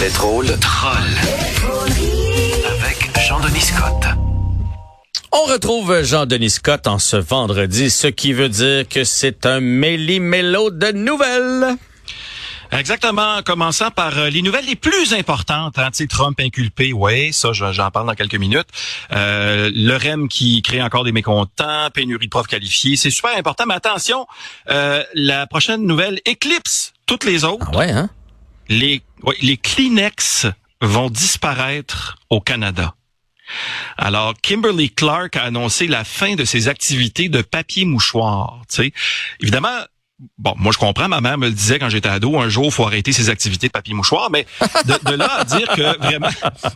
Les drôles trolls. Avec Jean-Denis Scott. On retrouve Jean-Denis Scott en ce vendredi, ce qui veut dire que c'est un méli-mélo de nouvelles. Exactement, en commençant par euh, les nouvelles les plus importantes. Hein, Tu sais, Trump inculpé, oui, ça je- j'en parle dans quelques minutes. Euh, le REM qui crée encore des mécontents, pénurie de profs qualifiés, c'est super important. Mais attention, euh, la prochaine nouvelle éclipse toutes les autres. Ah ouais, hein? Les, les Kleenex vont disparaître au Canada. Alors, Kimberly Clark a annoncé la fin de ses activités de papier mouchoir. Tu sais, évidemment, bon, moi je comprends, ma mère me le disait quand j'étais ado, un jour faut arrêter ses activités de papier mouchoir, mais de, de là à dire que vraiment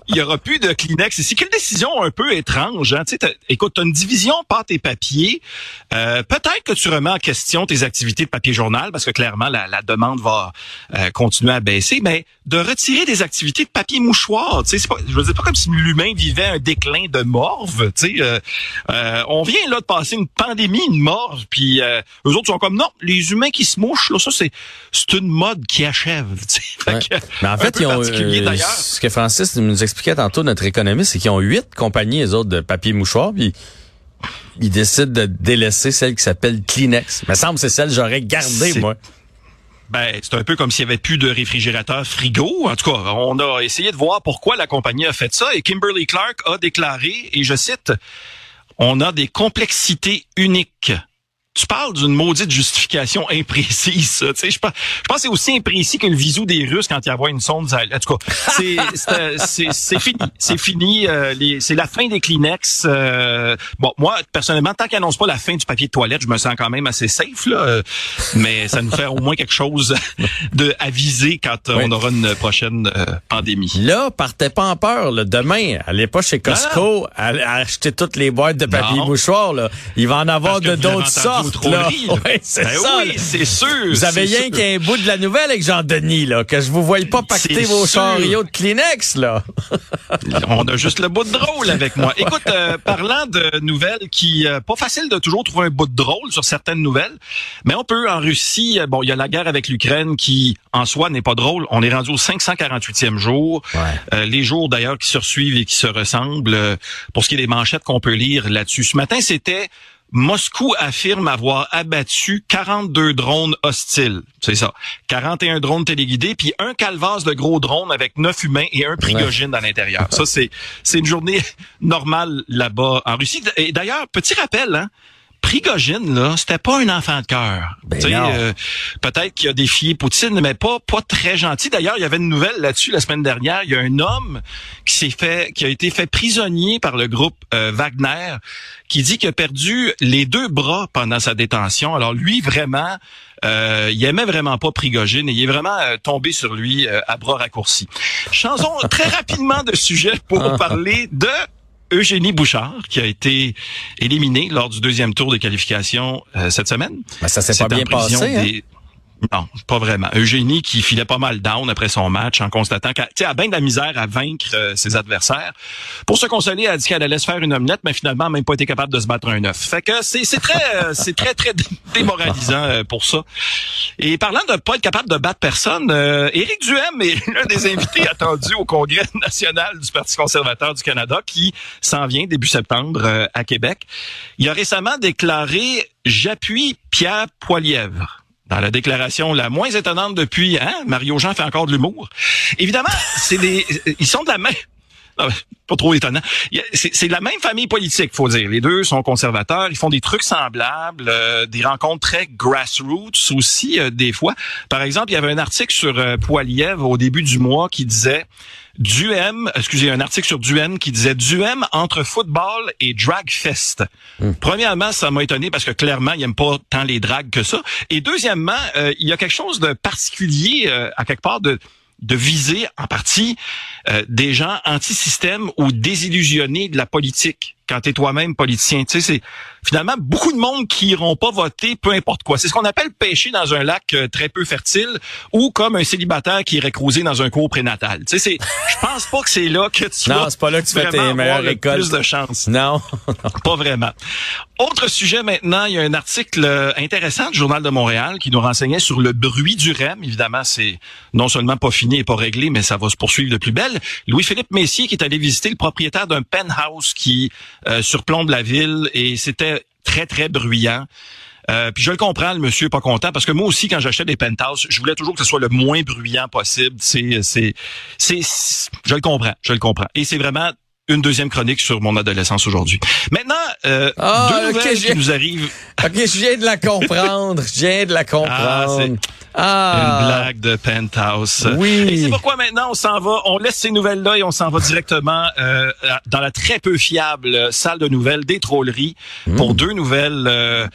il y aura plus de Kleenex ici, quelle décision un peu étrange. Hein? Tu sais, t'as- écoute, tu as une division pâte et papier. Euh, Peut-être que tu remets en question tes activités de papier journal parce que clairement la, la demande va euh, continuer à baisser, mais de retirer des activités de papier mouchoir, tu sais, c'est pas, je veux dire pas comme si l'humain vivait un déclin de morve, tu sais. euh, euh, on vient là de passer une pandémie, une morve, puis euh, eux autres sont comme non, les humains qui se mouchent, là, ça c'est c'est une mode qui achève, Ouais. que, Mais en fait, ils ont, euh, ce que Francis nous expliquait tantôt, notre économiste, c'est qu'ils ont huit compagnies, les autres, de papier mouchoir, puis ils décident de délaisser celle qui s'appelle Kleenex. Me semble que c'est celle que j'aurais gardée, moi. Ben, c'est un peu comme s'il y avait plus de réfrigérateur frigo. En tout cas, on a essayé de voir pourquoi la compagnie a fait ça et Kimberly Clark a déclaré, et je cite, on a des complexités uniques. Tu parles d'une maudite justification imprécise, ça. Tu sais, je pense, je pense que c'est aussi imprécis que le visou des Russes quand ils envoient une sonde. En tout cas, c'est, c'est, c'est- c'est fini. C'est fini. euh, c'est la fin des Kleenex. euh, bon, moi, personnellement, tant qu'ils annoncent pas la fin du papier de toilette, je me sens quand même assez safe, là. euh, mais ça nous fait au moins quelque chose de aviser quand euh, Oui. on aura une prochaine euh, pandémie. Là, partez pas en peur. Là. Demain, allez pas chez Costco à, à acheter toutes les boîtes de papier Non. mouchoir. Là. Il va en avoir de d'autres entendu Là. là. Oui, c'est Ben ça. oui, c'est sûr. Vous avez rien qu'un bout de la nouvelle avec Jean-Denis, là, que je vous voyais pas pacter vos sûr. chariots de Kleenex, là. On a juste le bout de drôle avec moi. Écoute, euh, parlant de nouvelles qui euh, pas facile de toujours trouver un bout de drôle sur certaines nouvelles, mais on peut en Russie, euh, bon, il y a la guerre avec l'Ukraine qui en soi n'est pas drôle. On est rendu au 548e jour. Euh, les jours d'ailleurs qui se suivent et qui se ressemblent. pour ce qui est des manchettes qu'on peut lire là-dessus. Ce matin, c'était Moscou affirme avoir abattu 42 drones hostiles. C'est ça. 41 drones téléguidés, puis un calvasse de gros drones avec 9 humains et un Prigogine à l'intérieur. Ça, c'est c'est une journée normale là-bas en Russie. Et d'ailleurs, petit rappel, hein, Prigogine, là, c'était pas un enfant de cœur. Ben Tu sais, non. euh, peut-être qu'il a défié Poutine, mais pas pas très gentil. D'ailleurs, il y avait une nouvelle là-dessus la semaine dernière. Il y a un homme qui s'est fait, qui a été fait prisonnier par le groupe euh, Wagner, qui dit qu'il a perdu les deux bras pendant sa détention. Alors lui, vraiment, euh, il aimait vraiment pas Prigogine et il est vraiment euh, tombé sur lui euh, à bras raccourcis. Changeons très rapidement de sujet pour parler de Eugénie Bouchard, qui a été éliminée lors du deuxième tour de qualification euh, cette semaine. Ben, ça s'est pas bien passé. Hein? des- Non, pas vraiment. Eugénie qui filait pas mal down après son match en constatant qu'elle a bien de la misère à vaincre euh, ses adversaires. Pour se consoler, elle a dit qu'elle allait se faire une omelette, mais finalement, elle n'a même pas été capable de se battre un œuf. Fait que c'est c'est très, euh, c'est très, très dé- démoralisant euh, pour ça. Et parlant de pas être capable de battre personne, euh, Éric Duhem est l'un des invités attendus au Congrès national du Parti conservateur du Canada qui s'en vient début septembre euh, à Québec. Il a récemment déclaré « J'appuie Pierre Poilièvre » dans la déclaration la moins étonnante depuis, hein, Mario Jean fait encore de l'humour. Évidemment, c'est des, ils sont de la même, pas trop étonnant. C'est la même famille politique, faut dire. Les deux sont conservateurs. Ils font des trucs semblables, euh, des rencontres très grassroots aussi euh, des fois. Par exemple, il y avait un article sur euh, Poilievre au début du mois qui disait Duem, excusez, un article sur Duem qui disait Duem entre football et drag fest. Premièrement, ça m'a étonné parce que clairement, il aime pas tant les drags que ça. Et deuxièmement, euh, il y a quelque chose de particulier euh, à quelque part de de viser en partie euh, des gens anti-système ou désillusionnés de la politique quand tu es toi-même politicien. Tu sais, c'est finalement beaucoup de monde qui iront pas voter peu importe quoi. C'est ce qu'on appelle pêcher dans un lac euh, très peu fertile ou comme un célibataire qui irait cruiser dans un cours prénatal. Tu sais, c'est je pense pas que c'est là que tu Non, c'est pas là que tu fais tes meilleures écoles. plus de chance. Non. Pas vraiment. Autre sujet maintenant, il y a un article euh, intéressant du Journal de Montréal qui nous renseignait sur le bruit du REM. Évidemment, c'est non seulement pas fini et pas réglé, mais ça va se poursuivre de plus belle. Louis-Philippe Messier qui est allé visiter le propriétaire d'un penthouse qui euh, surplombe la ville et c'était très, très bruyant. Euh, puis je le comprends, le monsieur est pas content parce que moi aussi, quand j'achetais des penthouses, je voulais toujours que ce soit le moins bruyant possible. C'est, c'est, c'est, je le comprends, je le comprends. Et c'est vraiment une deuxième chronique sur mon adolescence aujourd'hui. Maintenant, euh, Ah, deux nouvelles qui nous arrivent. OK, je viens de la comprendre. Je viens de la comprendre. c'est- Ah, Une blague de penthouse. Oui. Et c'est pourquoi maintenant on s'en va, on laisse ces nouvelles-là et on s'en va directement euh, dans la très peu fiable salle de nouvelles des trolleries pour deux nouvelles euh,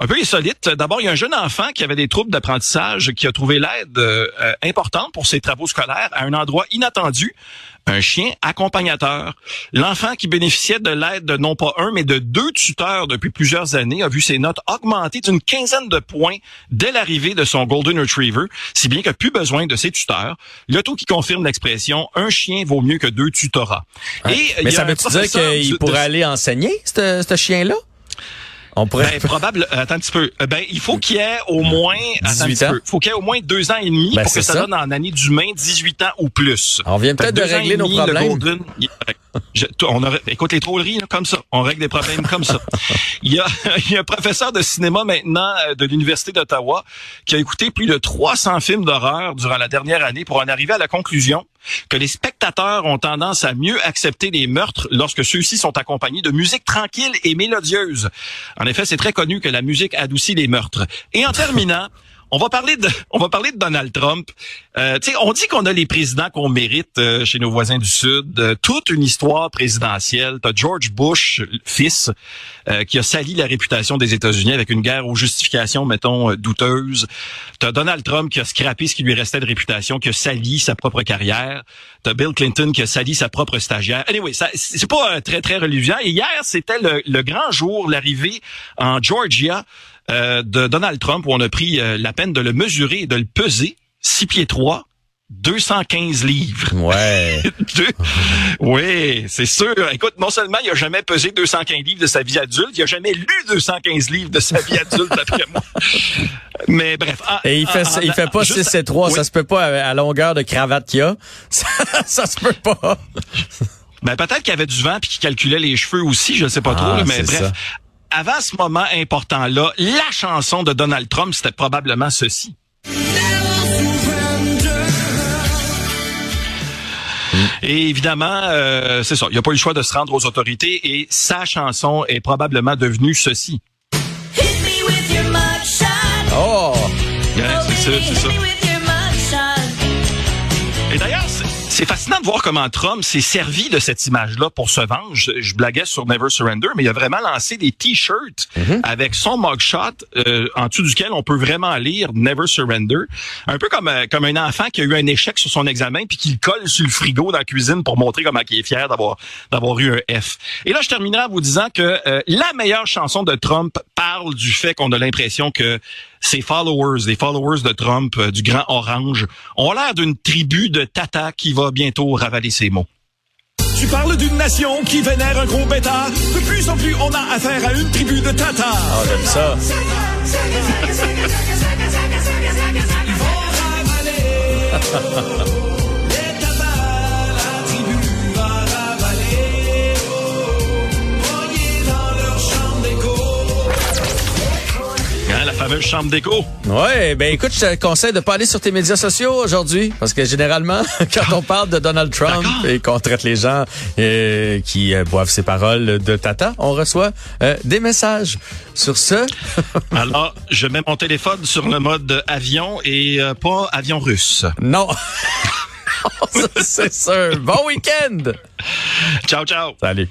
un peu insolites. D'abord, il y a un jeune enfant qui avait des troubles d'apprentissage qui a trouvé l'aide euh, euh, importante pour ses travaux scolaires à un endroit inattendu. Un chien accompagnateur. L'enfant qui bénéficiait de l'aide de non pas un, mais de deux tuteurs depuis plusieurs années a vu ses notes augmenter d'une quinzaine de points dès l'arrivée de son Golden Retriever, si bien qu'il n'a plus besoin de ses tuteurs. Le tout qui confirme l'expression « un chien vaut mieux que deux tutorats Et mais ça veut-tu dire qu'il de- pourrait aller enseigner, ce ce chien-là? On pourrait... Ben, probable. euh, Attends un petit peu. Euh, Ben, il faut qu'il y ait au moins. Attends un 18 petit ans. peu. faut qu'il y ait au moins deux ans et demi Ben, pour que ça, ça. donne en année d'humain 18 ans ou plus. On vient peut-être de régler nos problèmes. Je- on aurait- écoute les trolleries là, comme ça. On règle des problèmes comme ça. Il y a, il y a un professeur de cinéma maintenant euh, de l'université d'Ottawa qui a écouté plus de 300 films d'horreur durant la dernière année pour en arriver à la conclusion que les spectateurs ont tendance à mieux accepter les meurtres lorsque ceux-ci sont accompagnés de musique tranquille et mélodieuse. En effet, c'est très connu que la musique adoucit les meurtres. Et en terminant, on va parler de, on va parler de Donald Trump. Euh, on dit qu'on a les présidents qu'on mérite euh, chez nos voisins du Sud. Euh, toute une histoire présidentielle. T'as George Bush, fils, euh, qui a sali la réputation des États-Unis avec une guerre aux justifications, mettons, douteuses. T'as Donald Trump qui a scrappé ce qui lui restait de réputation, qui a sali sa propre carrière. T'as Bill Clinton qui a sali sa propre stagiaire. Anyway, c'est pas très, très religieux. Et hier, c'était le, le grand jour, l'arrivée en Georgia euh, de Donald Trump, où on a pris euh, la peine de le mesurer et de le peser. 6 pieds 3, 215 livres. Ouais. Deux- Oui, c'est sûr. Écoute, non seulement il a jamais pesé 215 livres de sa vie adulte, il a jamais lu 215 livres de sa vie adulte, d'après moi. Mais bref. en- Et il fait, en- il fait pas Ah, juste- 6 et 3, Oui. ça se peut pas à la longueur de cravate qu'il y a. Ça, ça se peut pas. Ben, peut-être qu'il y avait du vent puis qu'il calculait les cheveux aussi, je sais pas trop, Ah, là, mais bref. ça. Avant ce moment important-là, la chanson de Donald Trump, c'était probablement ceci. Et évidemment, euh, c'est ça. Il n'a pas eu le choix de se rendre aux autorités et sa chanson est probablement devenue ceci. Oh! C'est ça, c'est ça. Mugshot. Et d'ailleurs, c'est- fascinant de voir comment Trump s'est servi de cette image-là pour se vendre. Je, je blaguais sur Never Surrender, mais il a vraiment lancé des T-shirts avec son mugshot euh, en dessous duquel on peut vraiment lire Never Surrender. Un peu comme euh, comme un enfant qui a eu un échec sur son examen puis qui le colle sur le frigo dans la cuisine pour montrer comment il est fier d'avoir d'avoir eu un F. Et là, je terminerai en vous disant que euh, la meilleure chanson de Trump parle du fait qu'on a l'impression que ses followers, les followers de Trump, euh, du Grand Orange, ont l'air d'une tribu de Tata qui va bientôt ravaler ses mots. Tu parles d'une nation qui vénère un gros bêta. De plus en plus, on a affaire à une tribu de Tata. Ah, j'aime ça. fameuse chambre d'écho. Ouais, ben écoute, je te conseille de pas aller sur tes médias sociaux aujourd'hui, parce que généralement, quand on parle de Donald Trump et qu'on traite les gens euh, qui euh, boivent ses paroles de tata, on reçoit euh, des messages. Sur ce, Alors, je mets mon téléphone sur le mode avion et pas avion russe. non. C'est sûr. Bon week-end. Ciao, ciao. Salut.